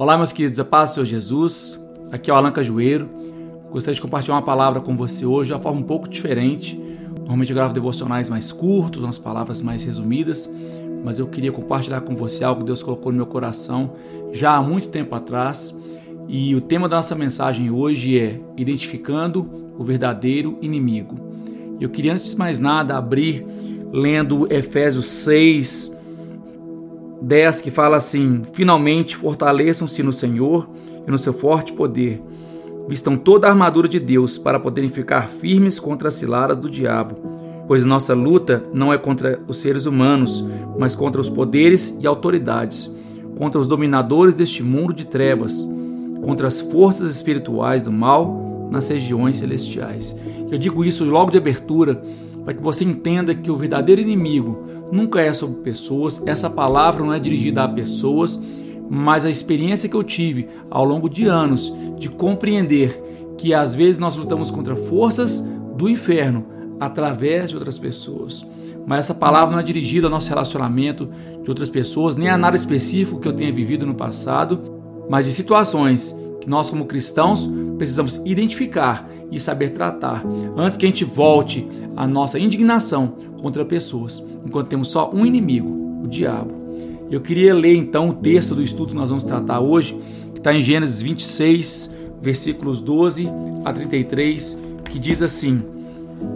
Olá, meus queridos, a paz do Senhor Jesus. Aqui é o Alan Cajueiro. Gostaria de compartilhar uma palavra com você hoje de uma forma um pouco diferente. Normalmente eu gravo devocionais mais curtos, umas palavras mais resumidas, mas eu queria compartilhar com você algo que Deus colocou no meu coração já há muito tempo atrás. E o tema da nossa mensagem hoje é Identificando o Verdadeiro Inimigo. Eu queria, antes de mais nada, abrir lendo Efésios 6, 10 que fala assim: Finalmente fortaleçam-se no Senhor e no seu forte poder. Vistam toda a armadura de Deus para poderem ficar firmes contra as ciladas do diabo. Pois nossa luta não é contra os seres humanos, mas contra os poderes e autoridades, contra os dominadores deste mundo de trevas, contra as forças espirituais do mal nas regiões celestiais. Eu digo isso logo de abertura para que você entenda que o verdadeiro inimigo nunca é sobre pessoas, essa palavra não é dirigida a pessoas, mas a experiência que eu tive ao longo de anos de compreender que às vezes nós lutamos contra forças do inferno através de outras pessoas. Mas essa palavra não é dirigida ao nosso relacionamento de outras pessoas, nem a nada específico que eu tenha vivido no passado, mas de situações que nós, como cristãos, precisamos identificar e saber tratar antes que a gente volte à nossa indignação contra pessoas, enquanto temos só um inimigo, o diabo. Eu queria ler então o texto do estudo que nós vamos tratar hoje, que está em Gênesis 26, versículos 12 a 33, que diz assim: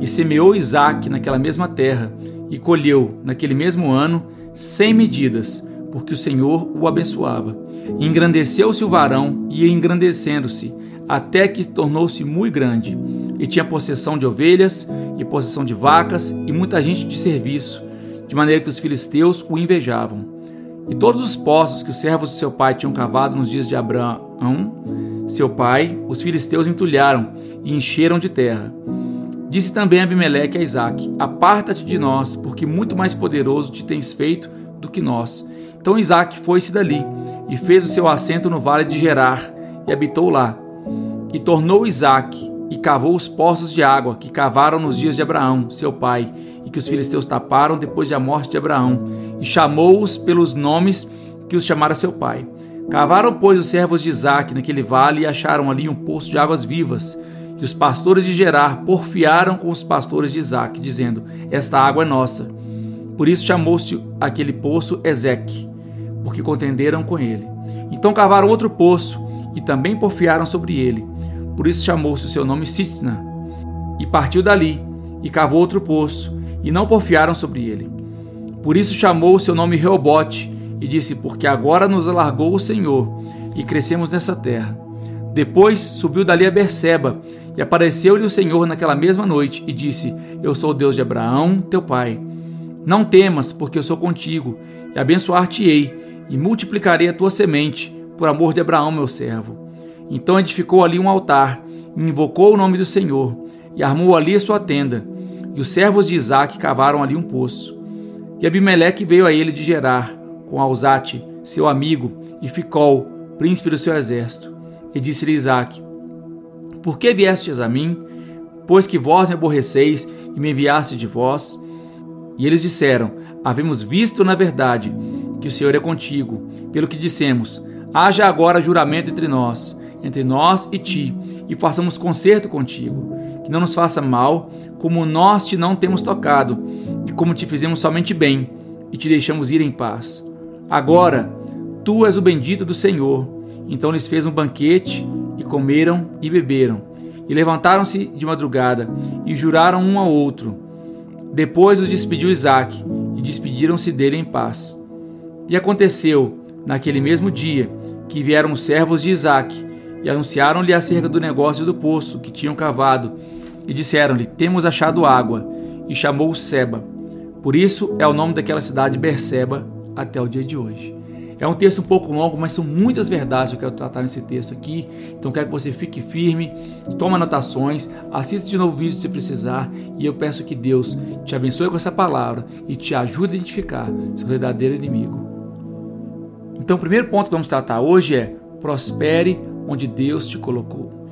E semeou Isaac naquela mesma terra, e colheu naquele mesmo ano cem medidas, porque o Senhor o abençoava. Engrandeceu-se o varão, e engrandecendo-se, até que tornou-se muito grande, e tinha possessão de ovelhas, e possessão de vacas, e muita gente de serviço, de maneira que os filisteus o invejavam. E todos os poços que os servos de seu pai tinham cavado nos dias de Abraão, seu pai, os filisteus entulharam e encheram de terra. Disse também Abimeleque a Isaac: Aparta-te de nós, porque muito mais poderoso te tens feito do que nós. Então Isaac foi-se dali e fez o seu assento no vale de Gerar e habitou lá. E tornou Isaac e cavou os poços de água que cavaram nos dias de Abraão, seu pai, e que os filisteus taparam depois da morte de Abraão, e chamou-os pelos nomes que os chamara seu pai. Cavaram, pois, os servos de Isaac naquele vale e acharam ali um poço de águas vivas. E os pastores de Gerar porfiaram com os pastores de Isaac, dizendo: Esta água é nossa. Por isso chamou-se aquele poço Ezeque, porque contenderam com ele. Então cavaram outro poço e também porfiaram sobre ele. Por isso chamou-se o seu nome Sitna. E partiu dali, e cavou outro poço, e não porfiaram sobre ele. Por isso chamou o seu nome Reobote, e disse: Porque agora nos alargou o Senhor, e crescemos nessa terra. Depois subiu dali a Berseba, e apareceu-lhe o Senhor naquela mesma noite, e disse: Eu sou o Deus de Abraão, teu pai. Não temas, porque eu sou contigo, e abençoar-te-ei, e multiplicarei a tua semente, por amor de Abraão, meu servo. Então edificou ali um altar, e invocou o nome do Senhor, e armou ali a sua tenda. E os servos de Isaac cavaram ali um poço. E Abimeleque veio a ele de Gerar, com Alzate, seu amigo, e Ficol, príncipe do seu exército. E disse-lhe Isaac: Por que viestes a mim? Pois que vós me aborreceis e me enviaste de vós? E eles disseram: Havemos visto, na verdade, que o Senhor é contigo, pelo que dissemos: Haja agora juramento entre nós, entre nós e ti, e façamos concerto contigo, que não nos faça mal, como nós te não temos tocado, e como te fizemos somente bem, e te deixamos ir em paz. Agora, tu és o bendito do Senhor. Então lhes fez um banquete, e comeram e beberam, e levantaram-se de madrugada, e juraram um ao outro. Depois os despediu Isaac, e despediram-se dele em paz. E aconteceu, naquele mesmo dia, que vieram os servos de Isaac, e anunciaram-lhe acerca do negócio do poço que tinham cavado, e disseram-lhe: Temos achado água, e chamou-o Seba. Por isso é o nome daquela cidade Berseba até o dia de hoje. É um texto um pouco longo, mas são muitas verdades que eu quero tratar nesse texto aqui. Então quero que você fique firme, tome anotações, assista de novo o vídeo se precisar e eu peço que Deus te abençoe com essa palavra e te ajude a identificar seu verdadeiro inimigo. Então o primeiro ponto que vamos tratar hoje é prospere onde Deus te colocou.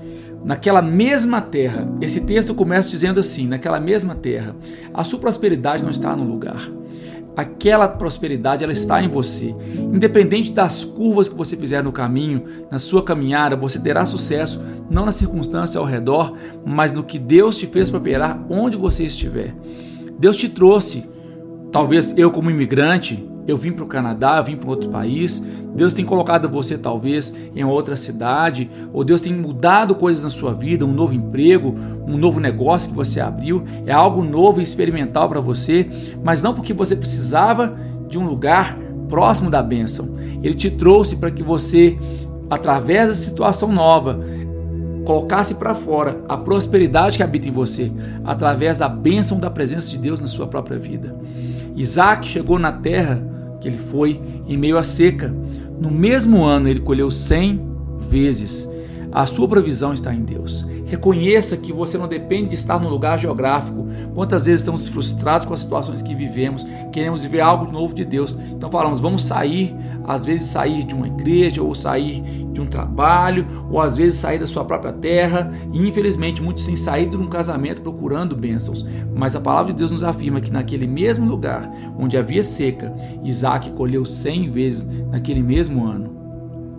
Naquela mesma terra, esse texto começa dizendo assim: naquela mesma terra, a sua prosperidade não está no lugar. aquela prosperidade ela está em você. Independente das curvas que você fizer no caminho, na sua caminhada, você terá sucesso não na circunstância ao redor, mas no que Deus te fez prosperar onde você estiver. Deus te trouxe, talvez eu como imigrante, eu vim para o Canadá, eu vim para outro país, Deus tem colocado você talvez em outra cidade, ou Deus tem mudado coisas na sua vida, um novo emprego, um novo negócio que você abriu, é algo novo e experimental para você, mas não porque você precisava de um lugar próximo da bênção. Ele te trouxe para que você, através da situação nova, colocasse para fora a prosperidade que habita em você, através da bênção da presença de Deus na sua própria vida. Isaac chegou na terra que ele foi em meio à seca. No mesmo ano ele colheu cem vezes. A sua provisão está em Deus. Reconheça que você não depende de estar no lugar geográfico. Quantas vezes estamos frustrados com as situações que vivemos, queremos viver algo novo de Deus. Então falamos, vamos sair, às vezes sair de uma igreja, ou sair de um trabalho, ou às vezes sair da sua própria terra. E infelizmente muitos têm saído de um casamento procurando bênçãos. Mas a palavra de Deus nos afirma que naquele mesmo lugar onde havia seca, Isaac colheu cem vezes naquele mesmo ano.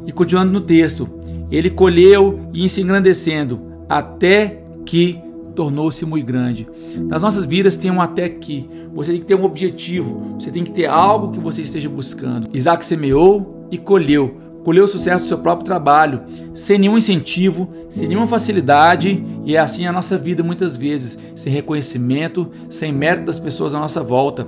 E continuando no texto, ele colheu e se engrandecendo até que tornou-se muito grande. Nas nossas vidas tem um até que. Você tem que ter um objetivo, você tem que ter algo que você esteja buscando. Isaac semeou e colheu. Colheu o sucesso do seu próprio trabalho, sem nenhum incentivo, sem nenhuma facilidade, e é assim a nossa vida muitas vezes, sem reconhecimento, sem mérito das pessoas à nossa volta.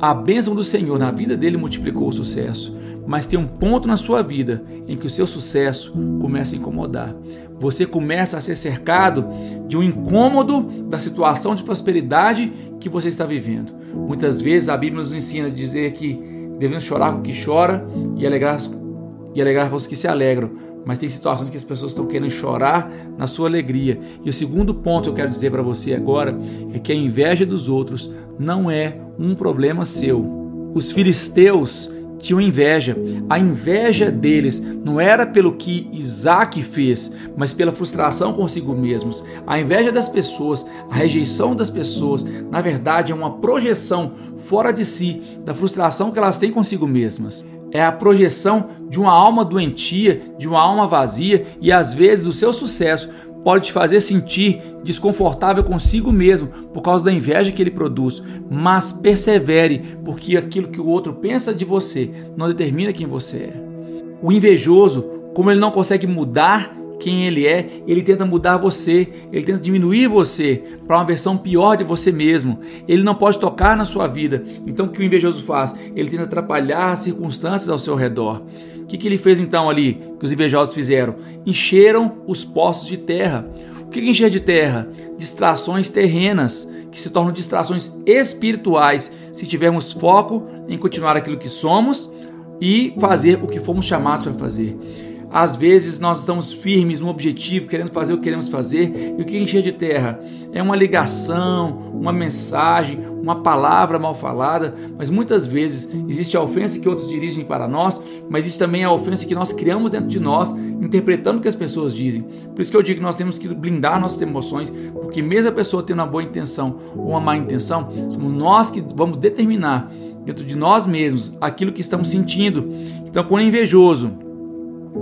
A bênção do Senhor na vida dele multiplicou o sucesso mas tem um ponto na sua vida em que o seu sucesso começa a incomodar. Você começa a ser cercado de um incômodo da situação de prosperidade que você está vivendo. Muitas vezes a Bíblia nos ensina a dizer que devemos chorar com o que chora e alegrar, e alegrar com os que se alegram. Mas tem situações que as pessoas estão querendo chorar na sua alegria. E o segundo ponto que eu quero dizer para você agora é que a inveja dos outros não é um problema seu. Os filisteus tinham inveja. A inveja deles não era pelo que Isaac fez, mas pela frustração consigo mesmos. A inveja das pessoas, a rejeição das pessoas, na verdade é uma projeção fora de si da frustração que elas têm consigo mesmas. É a projeção de uma alma doentia, de uma alma vazia e às vezes o seu sucesso pode te fazer sentir desconfortável consigo mesmo por causa da inveja que ele produz, mas persevere, porque aquilo que o outro pensa de você não determina quem você é. O invejoso, como ele não consegue mudar quem ele é, ele tenta mudar você, ele tenta diminuir você para uma versão pior de você mesmo. Ele não pode tocar na sua vida. Então o que o invejoso faz? Ele tenta atrapalhar as circunstâncias ao seu redor. O que, que ele fez então ali, que os invejosos fizeram? Encheram os poços de terra. O que, que encher de terra? Distrações terrenas, que se tornam distrações espirituais se tivermos foco em continuar aquilo que somos e fazer o que fomos chamados para fazer. Às vezes nós estamos firmes no objetivo, querendo fazer o que queremos fazer, e o que encher de terra é uma ligação, uma mensagem, uma palavra mal falada, mas muitas vezes existe a ofensa que outros dirigem para nós, mas isso também é a ofensa que nós criamos dentro de nós, interpretando o que as pessoas dizem. Por isso que eu digo que nós temos que blindar nossas emoções, porque mesmo a pessoa tendo uma boa intenção ou uma má intenção, somos nós que vamos determinar dentro de nós mesmos aquilo que estamos sentindo. Então, quando é invejoso,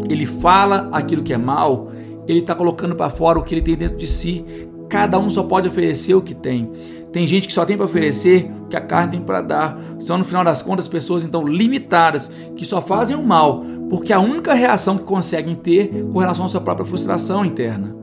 ele fala aquilo que é mal, ele está colocando para fora o que ele tem dentro de si. Cada um só pode oferecer o que tem. Tem gente que só tem para oferecer o que a carne tem para dar. São, no final das contas, pessoas então limitadas que só fazem o mal, porque a única reação que conseguem ter com relação à sua própria frustração interna.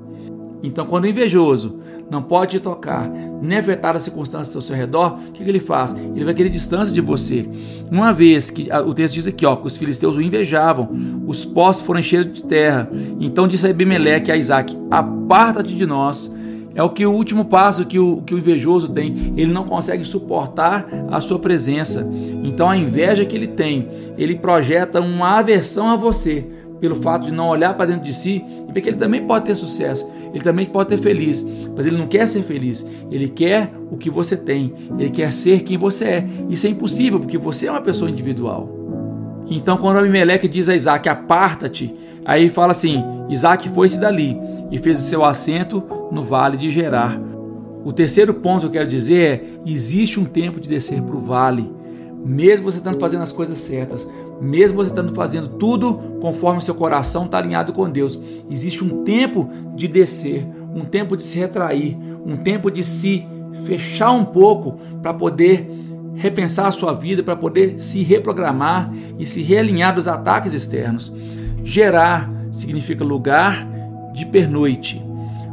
Então, quando o invejoso não pode tocar, nem afetar as circunstâncias ao seu redor, o que, que ele faz? Ele vai querer distância de você. Uma vez que o texto diz aqui, ó, que os filisteus o invejavam, os poços foram cheios de terra. Então disse Abimeleque a Isaac: Aparta-te de nós. É o que o último passo que o, que o invejoso tem. Ele não consegue suportar a sua presença. Então a inveja que ele tem, ele projeta uma aversão a você pelo fato de não olhar para dentro de si e ver que ele também pode ter sucesso, ele também pode ter feliz, mas ele não quer ser feliz, ele quer o que você tem, ele quer ser quem você é. Isso é impossível porque você é uma pessoa individual. Então, quando Abimeleque diz a Isaac: Aparta-te, aí fala assim: Isaac foi-se dali e fez o seu assento no vale de Gerar. O terceiro ponto que eu quero dizer é: existe um tempo de descer para o vale mesmo você estando fazendo as coisas certas, mesmo você estando fazendo tudo conforme seu coração está alinhado com Deus, existe um tempo de descer, um tempo de se retrair, um tempo de se fechar um pouco para poder repensar a sua vida, para poder se reprogramar e se realinhar dos ataques externos. Gerar significa lugar de pernoite.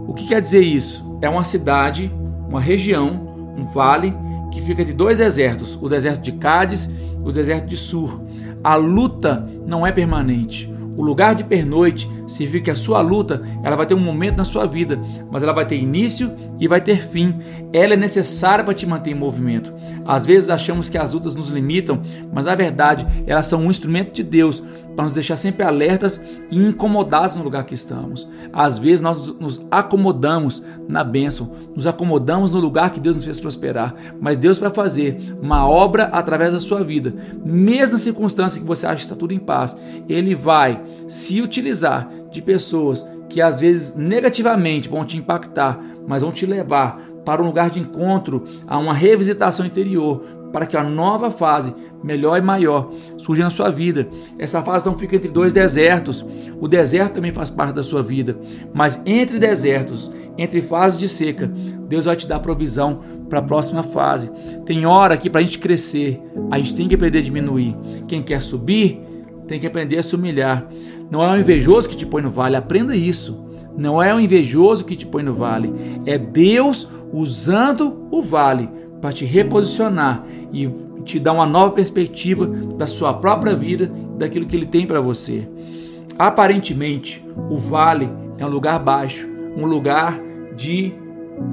O que quer dizer isso? É uma cidade, uma região, um vale que fica entre dois desertos, o deserto de Cádiz e o deserto de Sur. A luta não é permanente. O lugar de pernoite significa que a sua luta ela vai ter um momento na sua vida, mas ela vai ter início e vai ter fim. Ela é necessária para te manter em movimento. Às vezes achamos que as lutas nos limitam, mas na verdade elas são um instrumento de Deus para nos deixar sempre alertas e incomodados no lugar que estamos. Às vezes nós nos acomodamos na bênção, nos acomodamos no lugar que Deus nos fez prosperar, mas Deus para fazer uma obra através da sua vida, mesmo na circunstância que você acha que está tudo em paz, Ele vai se utilizar de pessoas que às vezes negativamente vão te impactar, mas vão te levar para um lugar de encontro, a uma revisitação interior, para que a nova fase, melhor e maior, surja na sua vida. Essa fase não fica entre dois desertos. O deserto também faz parte da sua vida, mas entre desertos, entre fases de seca, Deus vai te dar provisão para a próxima fase. Tem hora que para a gente crescer, a gente tem que aprender a diminuir. Quem quer subir, tem que aprender a se humilhar. Não é o invejoso que te põe no vale, aprenda isso. Não é o invejoso que te põe no vale, é Deus usando o vale para te reposicionar e te dar uma nova perspectiva da sua própria vida, daquilo que ele tem para você. Aparentemente, o vale é um lugar baixo, um lugar de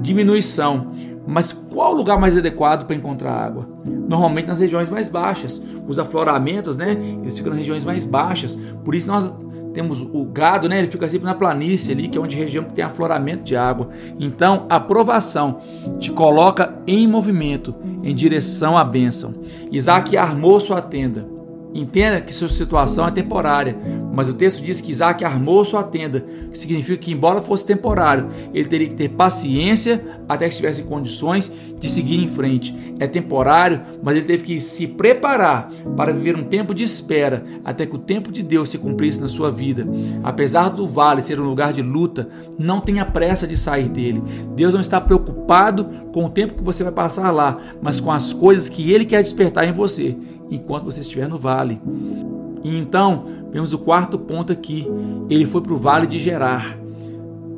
diminuição. Mas qual o lugar mais adequado para encontrar água? Normalmente nas regiões mais baixas. Os afloramentos, né? Eles ficam nas regiões mais baixas. Por isso nós temos o gado, né? Ele fica sempre na planície ali, que é onde região que tem afloramento de água. Então, a provação te coloca em movimento, em direção à bênção. Isaac armou sua tenda Entenda que sua situação é temporária, mas o texto diz que Isaac armou sua tenda, que significa que, embora fosse temporário, ele teria que ter paciência até que estivesse em condições de seguir em frente. É temporário, mas ele teve que se preparar para viver um tempo de espera até que o tempo de Deus se cumprisse na sua vida. Apesar do vale ser um lugar de luta, não tenha pressa de sair dele. Deus não está preocupado com o tempo que você vai passar lá, mas com as coisas que ele quer despertar em você enquanto você estiver no vale. E então, vemos o quarto ponto aqui. Ele foi para o vale de Gerar.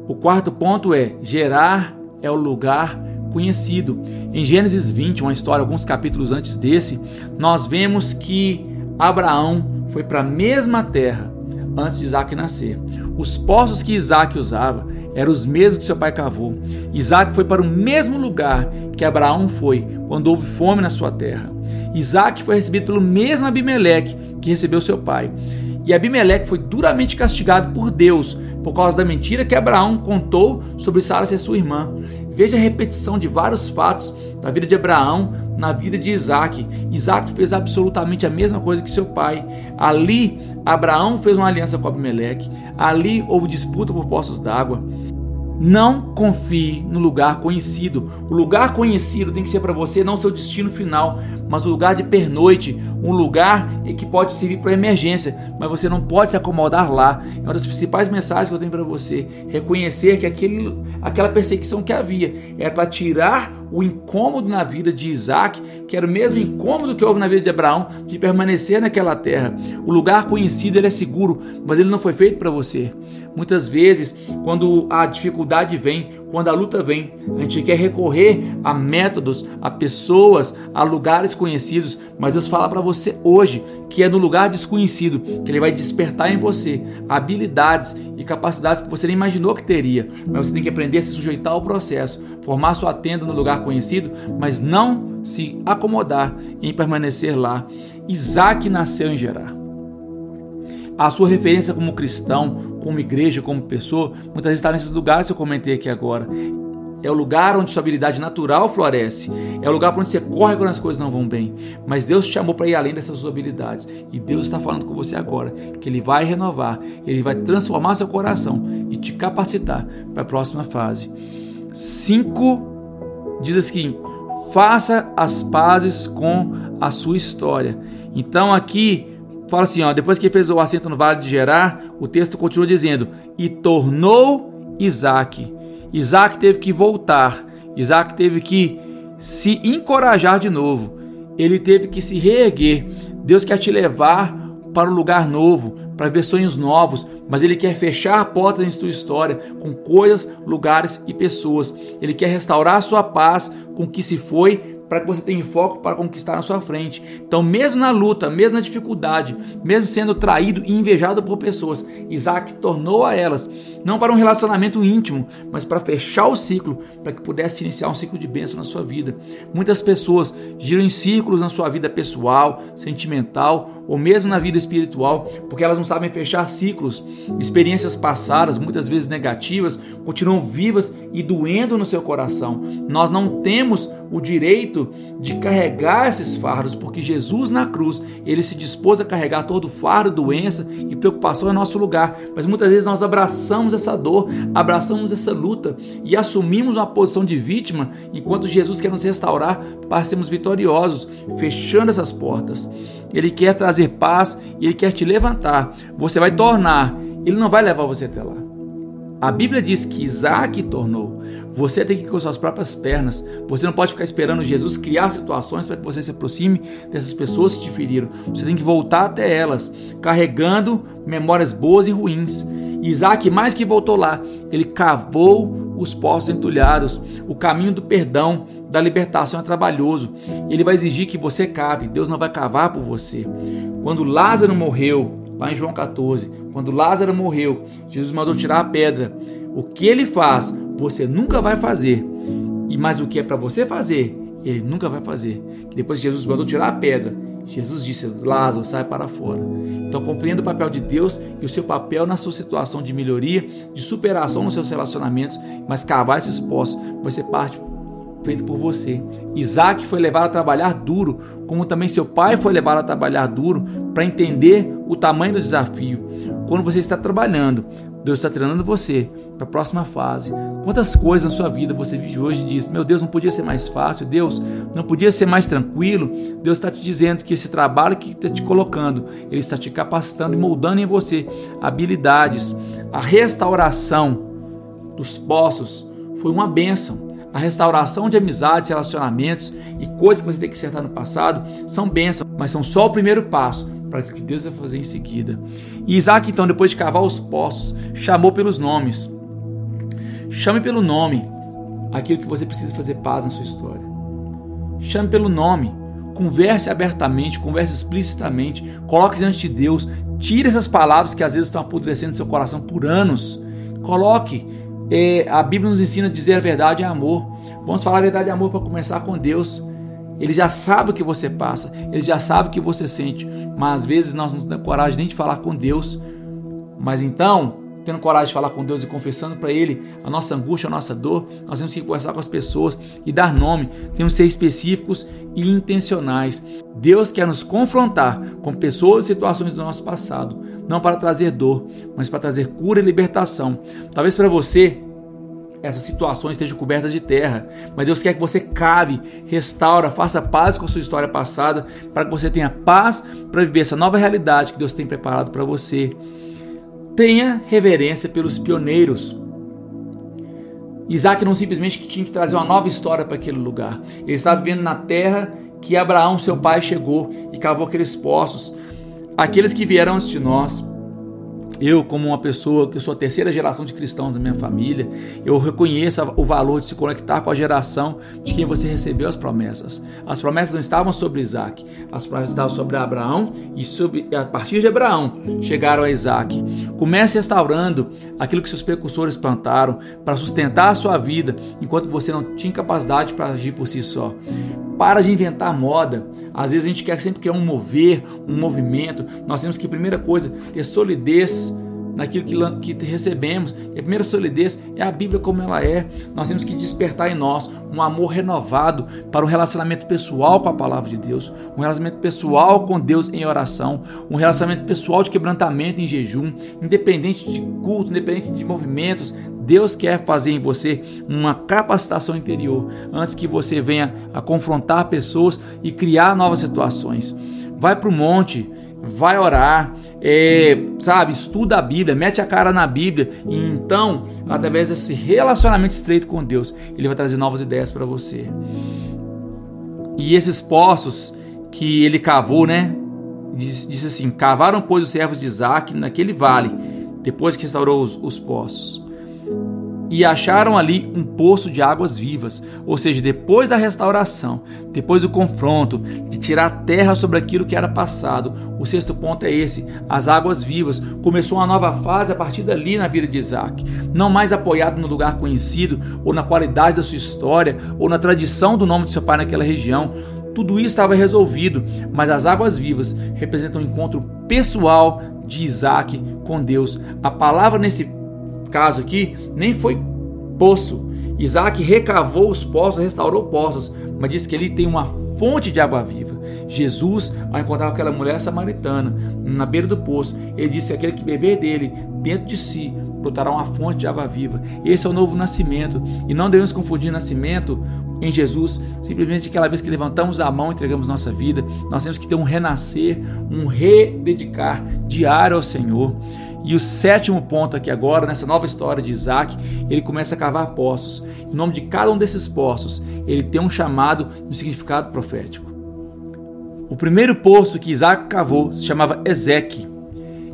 O quarto ponto é: Gerar é o lugar conhecido. Em Gênesis 20, uma história alguns capítulos antes desse, nós vemos que Abraão foi para a mesma terra antes de Isaac nascer. Os poços que Isaac usava eram os mesmos que seu pai cavou. Isaac foi para o mesmo lugar que Abraão foi quando houve fome na sua terra. Isaac foi recebido pelo mesmo Abimeleque que recebeu seu pai. E Abimeleque foi duramente castigado por Deus por causa da mentira que Abraão contou sobre Sara ser sua irmã. Veja a repetição de vários fatos da vida de Abraão na vida de Isaac. Isaac fez absolutamente a mesma coisa que seu pai. Ali, Abraão fez uma aliança com Abimeleque. Ali houve disputa por poços d'água. Não confie no lugar conhecido. O lugar conhecido tem que ser para você não seu destino final, mas o lugar de pernoite, um lugar que pode servir para emergência, mas você não pode se acomodar lá. É uma das principais mensagens que eu tenho para você. Reconhecer que aquele, aquela perseguição que havia era para tirar o incômodo na vida de Isaac, que era o mesmo incômodo que houve na vida de Abraão, de permanecer naquela terra. O lugar conhecido ele é seguro, mas ele não foi feito para você. Muitas vezes, quando a dificuldade vem, quando a luta vem, a gente quer recorrer a métodos, a pessoas, a lugares conhecidos, mas Deus fala para você hoje que é no lugar desconhecido que Ele vai despertar em você habilidades e capacidades que você nem imaginou que teria. Mas você tem que aprender a se sujeitar ao processo, formar sua tenda no lugar conhecido, mas não se acomodar em permanecer lá. Isaac nasceu em Gerar. A sua referência como cristão, como igreja, como pessoa, muitas vezes está nesses lugares que eu comentei aqui agora. É o lugar onde sua habilidade natural floresce. É o lugar para onde você corre quando as coisas não vão bem. Mas Deus te chamou para ir além dessas suas habilidades. E Deus está falando com você agora que Ele vai renovar, Ele vai transformar seu coração e te capacitar para a próxima fase. 5 diz assim: faça as pazes com a sua história. Então aqui fala assim, ó, depois que fez o assento no vale de Gerar, o texto continua dizendo: "E tornou Isaac". Isaac teve que voltar. Isaac teve que se encorajar de novo. Ele teve que se reerguer. Deus quer te levar para um lugar novo, para ver sonhos novos, mas Ele quer fechar a porta da tua história com coisas, lugares e pessoas. Ele quer restaurar a sua paz com o que se foi para que você tenha foco para conquistar na sua frente. Então, mesmo na luta, mesmo na dificuldade, mesmo sendo traído e invejado por pessoas, Isaac tornou a elas, não para um relacionamento íntimo, mas para fechar o ciclo, para que pudesse iniciar um ciclo de bênção na sua vida. Muitas pessoas giram em círculos na sua vida pessoal, sentimental ou mesmo na vida espiritual, porque elas não sabem fechar ciclos. Experiências passadas, muitas vezes negativas, continuam vivas e doendo no seu coração. Nós não temos o direito de carregar esses fardos, porque Jesus na cruz, ele se dispôs a carregar todo o fardo, doença e preocupação em nosso lugar. Mas muitas vezes nós abraçamos essa dor, abraçamos essa luta e assumimos uma posição de vítima, enquanto Jesus quer nos restaurar para sermos vitoriosos, fechando essas portas. Ele quer trazer paz e ele quer te levantar. Você vai tornar, ele não vai levar você até lá. A Bíblia diz que Isaac tornou. Você tem que ir com suas próprias pernas. Você não pode ficar esperando Jesus criar situações para que você se aproxime dessas pessoas que te feriram. Você tem que voltar até elas, carregando memórias boas e ruins. Isaac, mais que voltou lá, ele cavou os poços entulhados. O caminho do perdão, da libertação é trabalhoso. Ele vai exigir que você cave. Deus não vai cavar por você. Quando Lázaro morreu, lá em João 14, quando Lázaro morreu, Jesus mandou tirar a pedra. O que ele faz, você nunca vai fazer. E mais o que é para você fazer, ele nunca vai fazer. Depois que Jesus mandou tirar a pedra, Jesus disse: Lázaro, sai para fora. Então compreenda o papel de Deus e o seu papel na sua situação de melhoria, de superação nos seus relacionamentos, mas cavar esses poços vai ser parte feito por você. Isaac foi levado a trabalhar duro, como também seu pai foi levado a trabalhar duro para entender o tamanho do desafio. Quando você está trabalhando, Deus está treinando você para a próxima fase. Quantas coisas na sua vida você vive hoje e diz: Meu Deus, não podia ser mais fácil, Deus, não podia ser mais tranquilo. Deus está te dizendo que esse trabalho que está te colocando, Ele está te capacitando e moldando em você habilidades. A restauração dos poços foi uma bênção. A restauração de amizades, relacionamentos e coisas que você tem que acertar no passado são bênçãos, mas são só o primeiro passo para o que Deus vai fazer em seguida. E Isaac, então, depois de cavar os poços, chamou pelos nomes. Chame pelo nome aquilo que você precisa fazer paz na sua história. Chame pelo nome. Converse abertamente, converse explicitamente, coloque diante de Deus, tire essas palavras que às vezes estão apodrecendo seu coração por anos. Coloque a Bíblia nos ensina a dizer a verdade é amor. Vamos falar a verdade é amor para começar com Deus. Ele já sabe o que você passa, ele já sabe o que você sente, mas às vezes nós não temos coragem nem de falar com Deus. Mas então, tendo coragem de falar com Deus e confessando para Ele a nossa angústia, a nossa dor, nós temos que conversar com as pessoas e dar nome. Temos que ser específicos e intencionais. Deus quer nos confrontar com pessoas e situações do nosso passado, não para trazer dor, mas para trazer cura e libertação. Talvez para você essas situações estejam cobertas de terra, mas Deus quer que você cave, restaura, faça paz com a sua história passada, para que você tenha paz para viver essa nova realidade que Deus tem preparado para você. Tenha reverência pelos pioneiros. Isaac não simplesmente tinha que trazer uma nova história para aquele lugar. Ele estava vivendo na terra que Abraão, seu pai, chegou e cavou aqueles poços. Aqueles que vieram antes de nós, eu, como uma pessoa que sou a terceira geração de cristãos da minha família, eu reconheço o valor de se conectar com a geração de quem você recebeu as promessas. As promessas não estavam sobre Isaac, as promessas estavam sobre Abraão e sobre, a partir de Abraão chegaram a Isaac. Comece restaurando aquilo que seus precursores plantaram para sustentar a sua vida enquanto você não tinha capacidade para agir por si só. Para de inventar moda. Às vezes a gente quer sempre quer um mover, um movimento. Nós temos que, primeira coisa, ter solidez naquilo que, que recebemos. E a primeira solidez é a Bíblia como ela é. Nós temos que despertar em nós um amor renovado para o relacionamento pessoal com a palavra de Deus, um relacionamento pessoal com Deus em oração, um relacionamento pessoal de quebrantamento em jejum, independente de culto, independente de movimentos. Deus quer fazer em você uma capacitação interior antes que você venha a confrontar pessoas e criar novas situações. Vai para o monte, vai orar, é, sabe, estuda a Bíblia, mete a cara na Bíblia e então, através desse relacionamento estreito com Deus, ele vai trazer novas ideias para você. E esses poços que ele cavou, né? Diz, assim: cavaram, pois, os servos de Isaac naquele vale, depois que restaurou os, os poços e acharam ali um poço de águas vivas. Ou seja, depois da restauração, depois do confronto, de tirar a terra sobre aquilo que era passado, o sexto ponto é esse: as águas vivas. Começou uma nova fase a partir dali na vida de Isaac. Não mais apoiado no lugar conhecido, ou na qualidade da sua história, ou na tradição do nome de seu pai naquela região. Tudo isso estava resolvido, mas as águas vivas representam o um encontro pessoal de Isaac com Deus. A palavra nesse caso aqui nem foi poço. Isaac recavou os poços, restaurou poços, mas disse que ele tem uma fonte de água viva. Jesus, ao encontrar aquela mulher samaritana na beira do poço, ele disse: aquele que beber dele, dentro de si, brotará uma fonte de água viva. Esse é o novo nascimento. E não devemos confundir nascimento em Jesus, simplesmente aquela vez que levantamos a mão e entregamos nossa vida, nós temos que ter um renascer, um rededicar diário ao Senhor. E o sétimo ponto aqui agora, nessa nova história de Isaac, ele começa a cavar poços. Em nome de cada um desses poços, ele tem um chamado e um significado profético. O primeiro poço que Isaac cavou se chamava Ezeque.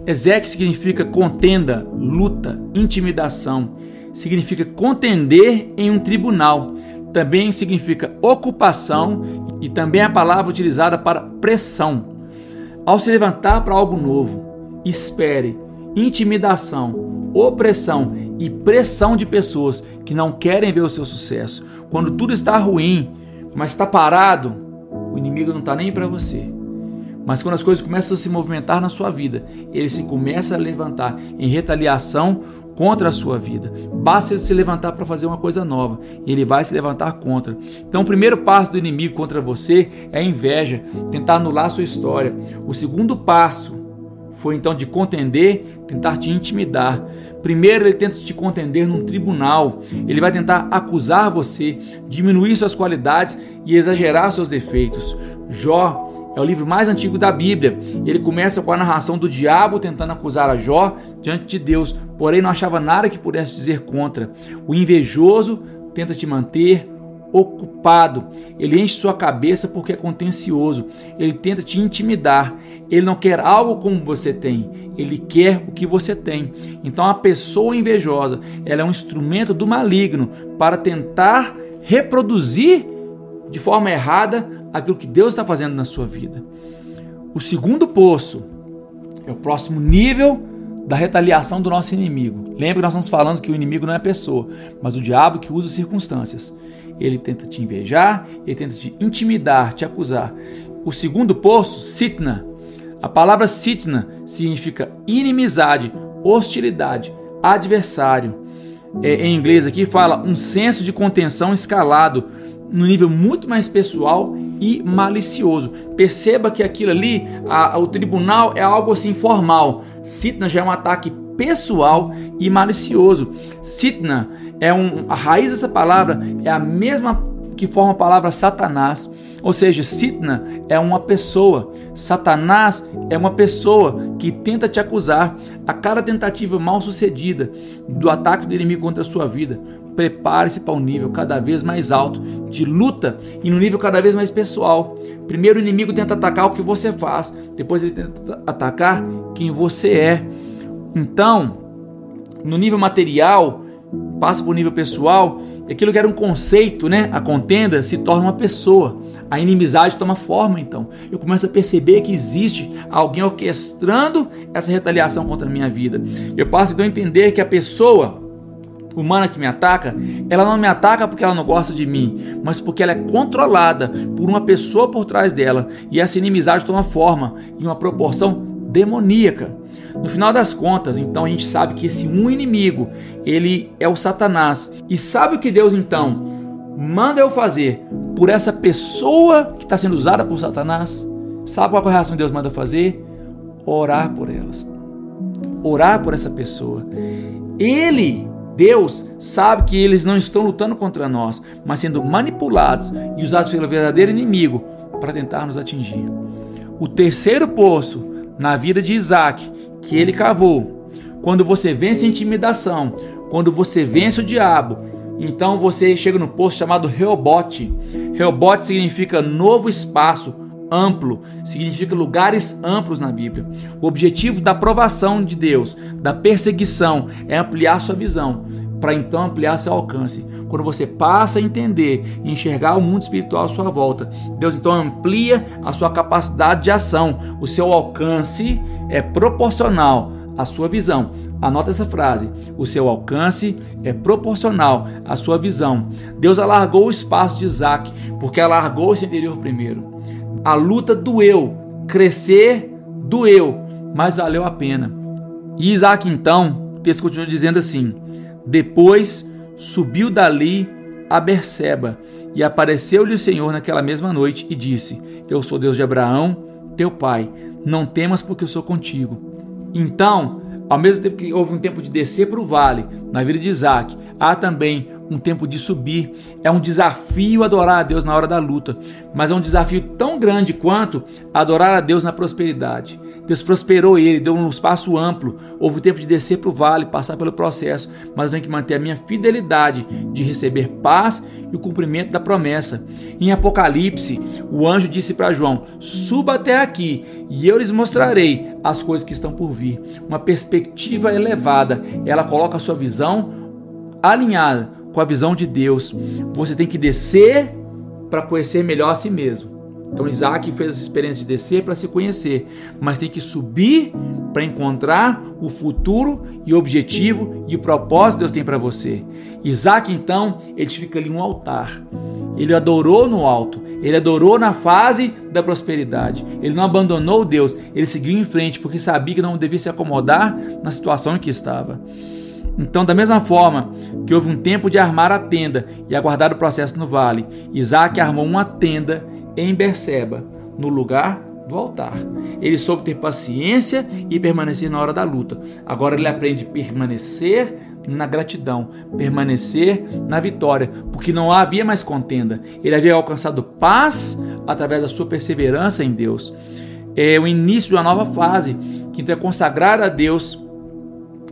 Ezeque significa contenda, luta, intimidação. Significa contender em um tribunal. Também significa ocupação e também é a palavra utilizada para pressão. Ao se levantar para algo novo, espere, intimidação, opressão e pressão de pessoas que não querem ver o seu sucesso. Quando tudo está ruim, mas está parado, o inimigo não está nem para você. Mas quando as coisas começam a se movimentar na sua vida, ele se começa a levantar em retaliação contra a sua vida. Basta ele se levantar para fazer uma coisa nova, e ele vai se levantar contra. Então, o primeiro passo do inimigo contra você é a inveja, tentar anular a sua história. O segundo passo foi então de contender, tentar te intimidar. Primeiro, ele tenta te contender num tribunal. Ele vai tentar acusar você, diminuir suas qualidades e exagerar seus defeitos. Jó é o livro mais antigo da Bíblia. Ele começa com a narração do diabo tentando acusar a Jó diante de Deus, porém não achava nada que pudesse dizer contra. O invejoso tenta te manter ocupado. Ele enche sua cabeça porque é contencioso. Ele tenta te intimidar. Ele não quer algo como você tem. Ele quer o que você tem. Então a pessoa invejosa, ela é um instrumento do maligno para tentar reproduzir de forma errada aquilo que Deus está fazendo na sua vida. O segundo poço é o próximo nível da retaliação do nosso inimigo. Lembra que nós estamos falando que o inimigo não é pessoa, mas o diabo que usa circunstâncias ele tenta te invejar, ele tenta te intimidar, te acusar. O segundo poço, sitna. A palavra sitna significa inimizade, hostilidade, adversário. É, em inglês aqui fala um senso de contenção escalado no nível muito mais pessoal e malicioso. Perceba que aquilo ali, a, a, o tribunal é algo assim formal. Sitna já é um ataque pessoal e malicioso. Sitna é um, a raiz dessa palavra é a mesma que forma a palavra Satanás. Ou seja, Sitna é uma pessoa, Satanás é uma pessoa que tenta te acusar. A cada tentativa mal sucedida do ataque do inimigo contra a sua vida, prepare-se para um nível cada vez mais alto de luta e um nível cada vez mais pessoal. Primeiro o inimigo tenta atacar o que você faz, depois ele tenta atacar quem você é. Então, no nível material, passa para o nível pessoal, e aquilo que era um conceito, né, a contenda, se torna uma pessoa. A inimizade toma forma, então. Eu começo a perceber que existe alguém orquestrando essa retaliação contra a minha vida. Eu passo então a entender que a pessoa humana que me ataca, ela não me ataca porque ela não gosta de mim, mas porque ela é controlada por uma pessoa por trás dela. E essa inimizade toma forma em uma proporção demoníaca. No final das contas, então a gente sabe que esse um inimigo, ele é o Satanás. E sabe o que Deus então manda eu fazer por essa pessoa que está sendo usada por Satanás? Sabe qual é a reação Deus manda fazer? Orar por elas. Orar por essa pessoa. Ele, Deus, sabe que eles não estão lutando contra nós, mas sendo manipulados e usados pelo verdadeiro inimigo para tentar nos atingir. O terceiro poço na vida de Isaac que ele cavou. Quando você vence a intimidação, quando você vence o diabo, então você chega no posto chamado Reobote. Reobote significa novo espaço, amplo, significa lugares amplos na Bíblia. O objetivo da aprovação de Deus, da perseguição, é ampliar sua visão, para então ampliar seu alcance. Quando você passa a entender e enxergar o mundo espiritual à sua volta, Deus então amplia a sua capacidade de ação, o seu alcance é proporcional à sua visão. Anota essa frase: o seu alcance é proporcional à sua visão. Deus alargou o espaço de Isaac, porque alargou esse interior primeiro. A luta doeu, crescer doeu, mas valeu a pena. E Isaac então, o texto continua dizendo assim: depois subiu dali a Berseba e apareceu-lhe o Senhor naquela mesma noite e disse: Eu sou Deus de Abraão, teu pai não temas porque eu sou contigo. Então, ao mesmo tempo que houve um tempo de descer para o vale, na vida de Isaac, há também um tempo de subir. É um desafio adorar a Deus na hora da luta, mas é um desafio tão grande quanto adorar a Deus na prosperidade. Deus prosperou ele, deu um espaço amplo. Houve o tempo de descer para o vale, passar pelo processo, mas eu tenho que manter a minha fidelidade de receber paz e o cumprimento da promessa. Em Apocalipse, o anjo disse para João: Suba até aqui e eu lhes mostrarei as coisas que estão por vir. Uma perspectiva elevada, ela coloca a sua visão alinhada com a visão de Deus. Você tem que descer para conhecer melhor a si mesmo. Então Isaac fez essa experiência de descer para se conhecer, mas tem que subir para encontrar o futuro e o objetivo e o propósito que Deus tem para você. Isaac então edifica ali um altar. Ele adorou no alto, ele adorou na fase da prosperidade. Ele não abandonou Deus, ele seguiu em frente porque sabia que não devia se acomodar na situação em que estava. Então, da mesma forma que houve um tempo de armar a tenda e aguardar o processo no vale, Isaac armou uma tenda em Berseba, no lugar do altar. Ele soube ter paciência e permanecer na hora da luta. Agora ele aprende a permanecer na gratidão, permanecer na vitória, porque não havia mais contenda. Ele havia alcançado paz através da sua perseverança em Deus. É o início de uma nova fase, que então é consagrar a Deus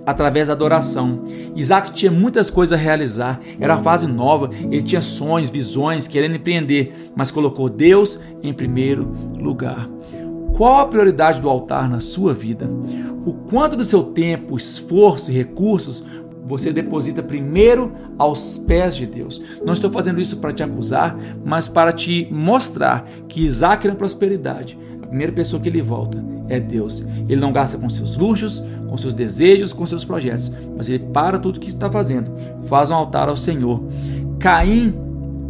através da adoração. Isaac tinha muitas coisas a realizar, era a fase nova, ele tinha sonhos, visões, querendo empreender, mas colocou Deus em primeiro lugar. Qual a prioridade do altar na sua vida? O quanto do seu tempo, esforço e recursos você deposita primeiro aos pés de Deus. Não estou fazendo isso para te acusar, mas para te mostrar que Isaac na prosperidade, a primeira pessoa que ele volta é Deus. Ele não gasta com seus luxos, com seus desejos, com seus projetos, mas ele para tudo que está fazendo, faz um altar ao Senhor. Caim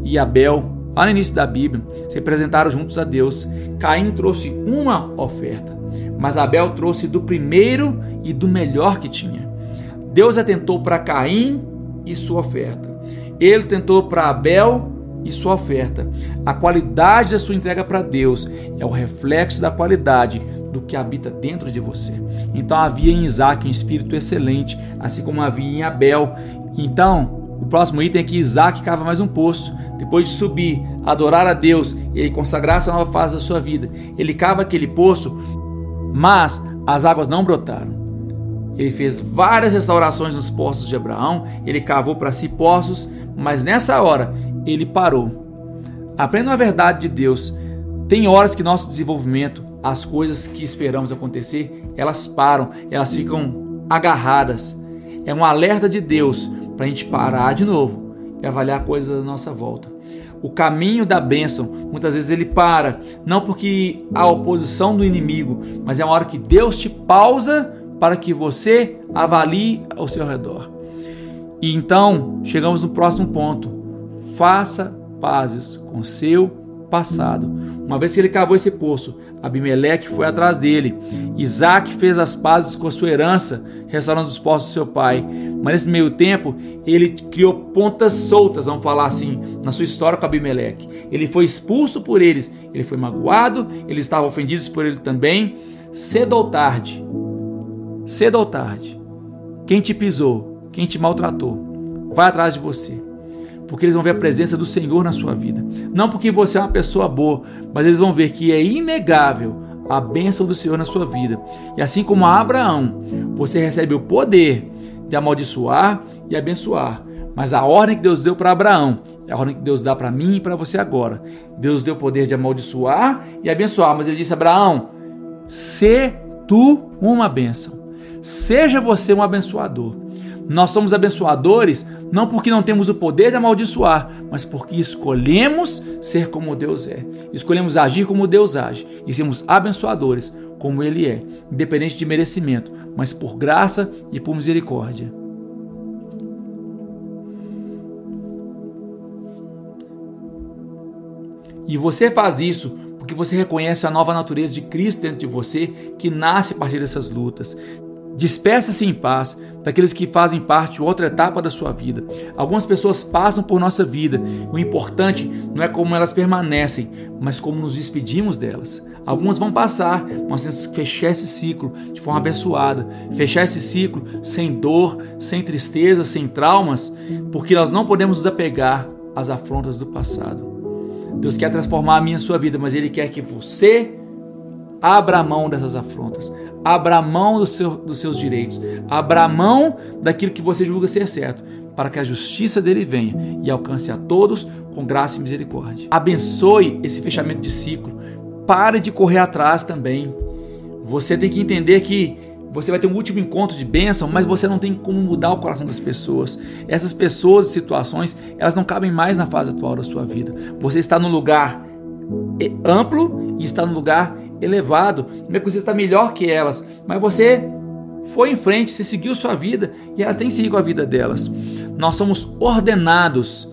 e Abel, lá no início da Bíblia, se apresentaram juntos a Deus. Caim trouxe uma oferta, mas Abel trouxe do primeiro e do melhor que tinha. Deus atentou para Caim e sua oferta. Ele tentou para Abel e sua oferta. A qualidade da sua entrega para Deus é o reflexo da qualidade do que habita dentro de você. Então havia em Isaac um espírito excelente, assim como havia em Abel. Então, o próximo item é que Isaac cava mais um poço. Depois de subir, adorar a Deus, ele consagrar essa nova fase da sua vida. Ele cava aquele poço, mas as águas não brotaram. Ele fez várias restaurações nos poços de Abraão, ele cavou para si poços, mas nessa hora ele parou. Aprenda a verdade de Deus. Tem horas que nosso desenvolvimento, as coisas que esperamos acontecer, elas param, elas ficam agarradas. É um alerta de Deus para a gente parar de novo e avaliar coisas da nossa volta. O caminho da bênção, muitas vezes ele para, não porque há oposição do inimigo, mas é uma hora que Deus te pausa para que você avalie ao seu redor. E então chegamos no próximo ponto. Faça pazes com seu passado. Uma vez que ele cavou esse poço, Abimeleque foi atrás dele. Isaac fez as pazes com a sua herança, restaurando os postos do seu pai. Mas nesse meio tempo, ele criou pontas soltas, vamos falar assim, na sua história com Abimeleque. Ele foi expulso por eles, ele foi magoado, eles estavam ofendidos por ele também. Cedo ou tarde, cedo ou tarde, quem te pisou, quem te maltratou, vai atrás de você porque eles vão ver a presença do Senhor na sua vida. Não porque você é uma pessoa boa, mas eles vão ver que é inegável a bênção do Senhor na sua vida. E assim como a Abraão, você recebe o poder de amaldiçoar e abençoar. Mas a ordem que Deus deu para Abraão é a ordem que Deus dá para mim e para você agora. Deus deu o poder de amaldiçoar e abençoar, mas ele disse: Abraão, se tu uma bênção, seja você um abençoador. Nós somos abençoadores não porque não temos o poder de amaldiçoar, mas porque escolhemos ser como Deus é. Escolhemos agir como Deus age e sermos abençoadores como Ele é, independente de merecimento, mas por graça e por misericórdia. E você faz isso porque você reconhece a nova natureza de Cristo dentro de você que nasce a partir dessas lutas. Despeça-se em paz daqueles que fazem parte de outra etapa da sua vida. Algumas pessoas passam por nossa vida. O importante não é como elas permanecem, mas como nos despedimos delas. Algumas vão passar, nós temos que fechar esse ciclo de forma abençoada, fechar esse ciclo sem dor, sem tristeza, sem traumas, porque nós não podemos nos apegar às afrontas do passado. Deus quer transformar a minha e a sua vida, mas Ele quer que você abra mão dessas afrontas, abra mão do seu, dos seus direitos, abra mão daquilo que você julga ser certo, para que a justiça dele venha e alcance a todos com graça e misericórdia. Abençoe esse fechamento de ciclo. Pare de correr atrás também. Você tem que entender que você vai ter um último encontro de bênção, mas você não tem como mudar o coração das pessoas. Essas pessoas e situações, elas não cabem mais na fase atual da sua vida. Você está no lugar amplo e está no lugar elevado, não é que você está melhor que elas, mas você foi em frente, você seguiu sua vida e elas têm seguido a vida delas. Nós somos ordenados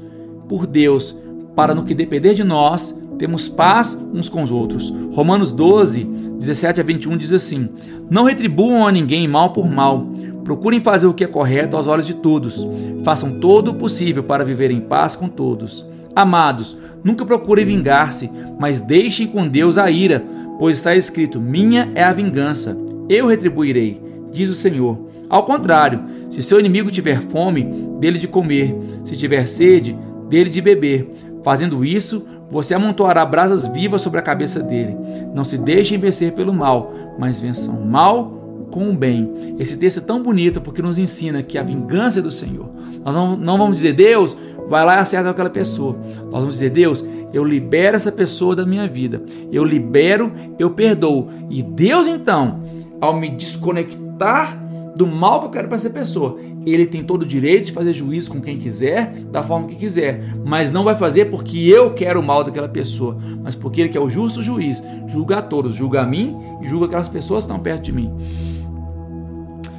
por Deus para, no que depender de nós, temos paz uns com os outros. Romanos 12, 17 a 21 diz assim: Não retribuam a ninguém mal por mal. Procurem fazer o que é correto aos olhos de todos. Façam todo o possível para viver em paz com todos. Amados, nunca procurem vingar-se, mas deixem com Deus a ira pois está escrito: Minha é a vingança, eu retribuirei, diz o Senhor. Ao contrário, se seu inimigo tiver fome, dele de comer, se tiver sede, dele de beber. Fazendo isso, você amontoará brasas vivas sobre a cabeça dele. Não se deixem vencer pelo mal, mas vençam mal com o bem. Esse texto é tão bonito porque nos ensina que a vingança é do Senhor. Nós não, não vamos dizer, Deus, vai lá e acerta aquela pessoa. Nós vamos dizer, Deus, eu libero essa pessoa da minha vida. Eu libero, eu perdoo. E Deus, então, ao me desconectar do mal que eu quero para essa pessoa, ele tem todo o direito de fazer juízo com quem quiser, da forma que quiser, mas não vai fazer porque eu quero o mal daquela pessoa, mas porque ele que é o justo juiz, julga a todos, julga a mim e julga aquelas pessoas que estão perto de mim.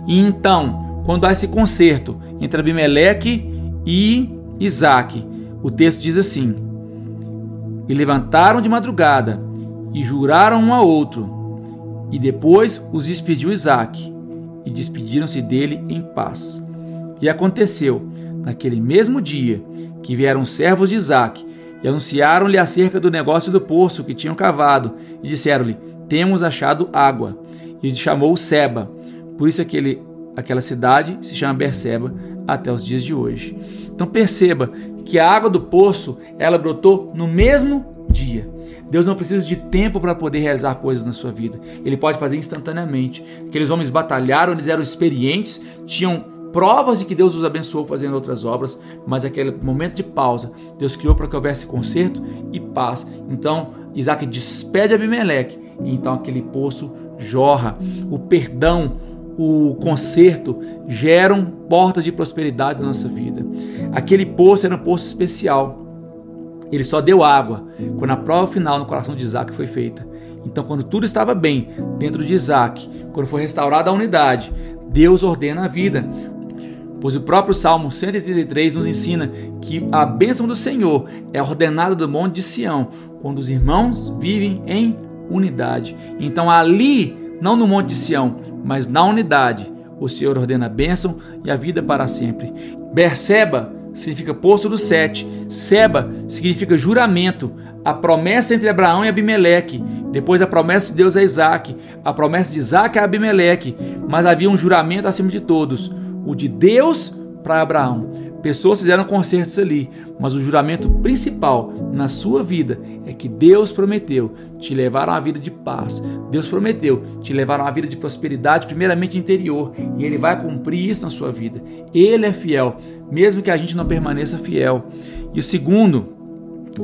E então, quando há esse conserto entre Abimeleque e Isaac, o texto diz assim: e levantaram de madrugada e juraram um ao outro. E depois os despediu Isaac, e despediram-se dele em paz. E aconteceu, naquele mesmo dia, que vieram servos de Isaac e anunciaram-lhe acerca do negócio do poço que tinham cavado, e disseram-lhe: Temos achado água. E chamou Seba. Por isso aquele, aquela cidade se chama Berseba até os dias de hoje. Então perceba que a água do poço ela brotou no mesmo dia. Deus não precisa de tempo para poder realizar coisas na sua vida. Ele pode fazer instantaneamente. Aqueles homens batalharam, eles eram experientes, tinham provas de que Deus os abençoou fazendo outras obras, mas aquele momento de pausa, Deus criou para que houvesse conserto e paz. Então, Isaac despede Abimeleque, e então aquele poço jorra. O perdão, o conserto geram portas de prosperidade na nossa vida. Aquele poço era um poço especial. Ele só deu água quando a prova final no coração de Isaac foi feita. Então, quando tudo estava bem dentro de Isaac, quando foi restaurada a unidade, Deus ordena a vida. Pois o próprio Salmo 133 nos ensina que a bênção do Senhor é ordenada do monte de Sião, quando os irmãos vivem em unidade. Então ali, não no Monte de Sião, mas na unidade, o Senhor ordena a bênção e a vida para sempre. Berseba significa poço do sete. Seba significa juramento. A promessa entre Abraão e Abimeleque. Depois a promessa de Deus a Isaac. A promessa de Isaac a Abimeleque. Mas havia um juramento acima de todos. O de Deus para Abraão. Pessoas fizeram concertos ali, mas o juramento principal na sua vida é que Deus prometeu te levar a uma vida de paz. Deus prometeu te levar a uma vida de prosperidade, primeiramente interior, e Ele vai cumprir isso na sua vida. Ele é fiel, mesmo que a gente não permaneça fiel. E o segundo,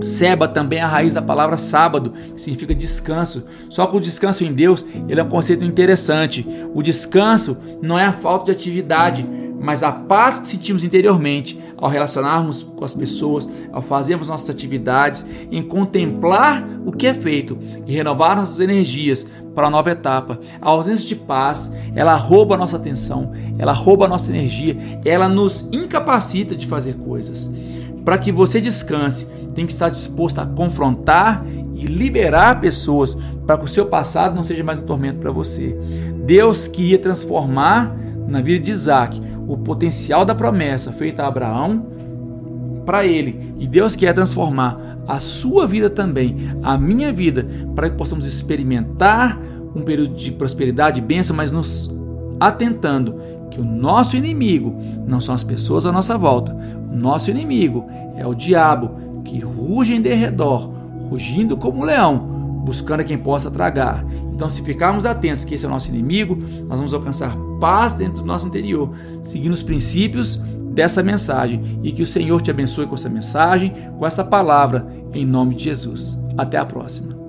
Seba também é a raiz da palavra sábado, que significa descanso. Só que o descanso em Deus ele é um conceito interessante. O descanso não é a falta de atividade, mas a paz que sentimos interiormente ao relacionarmos com as pessoas, ao fazermos nossas atividades, em contemplar o que é feito e renovar nossas energias para a nova etapa. A ausência de paz, ela rouba a nossa atenção, ela rouba a nossa energia, ela nos incapacita de fazer coisas. Para que você descanse, tem que estar disposto a confrontar e liberar pessoas para que o seu passado não seja mais um tormento para você. Deus queria transformar na vida de Isaac o potencial da promessa feita a Abraão para ele. E Deus quer transformar a sua vida também, a minha vida, para que possamos experimentar um período de prosperidade e bênção, mas nos atentando que o nosso inimigo não são as pessoas à nossa volta. O nosso inimigo é o diabo que ruge em derredor, rugindo como um leão, buscando a quem possa tragar. Então, se ficarmos atentos que esse é o nosso inimigo, nós vamos alcançar paz dentro do nosso interior, seguindo os princípios dessa mensagem. E que o Senhor te abençoe com essa mensagem, com essa palavra, em nome de Jesus. Até a próxima.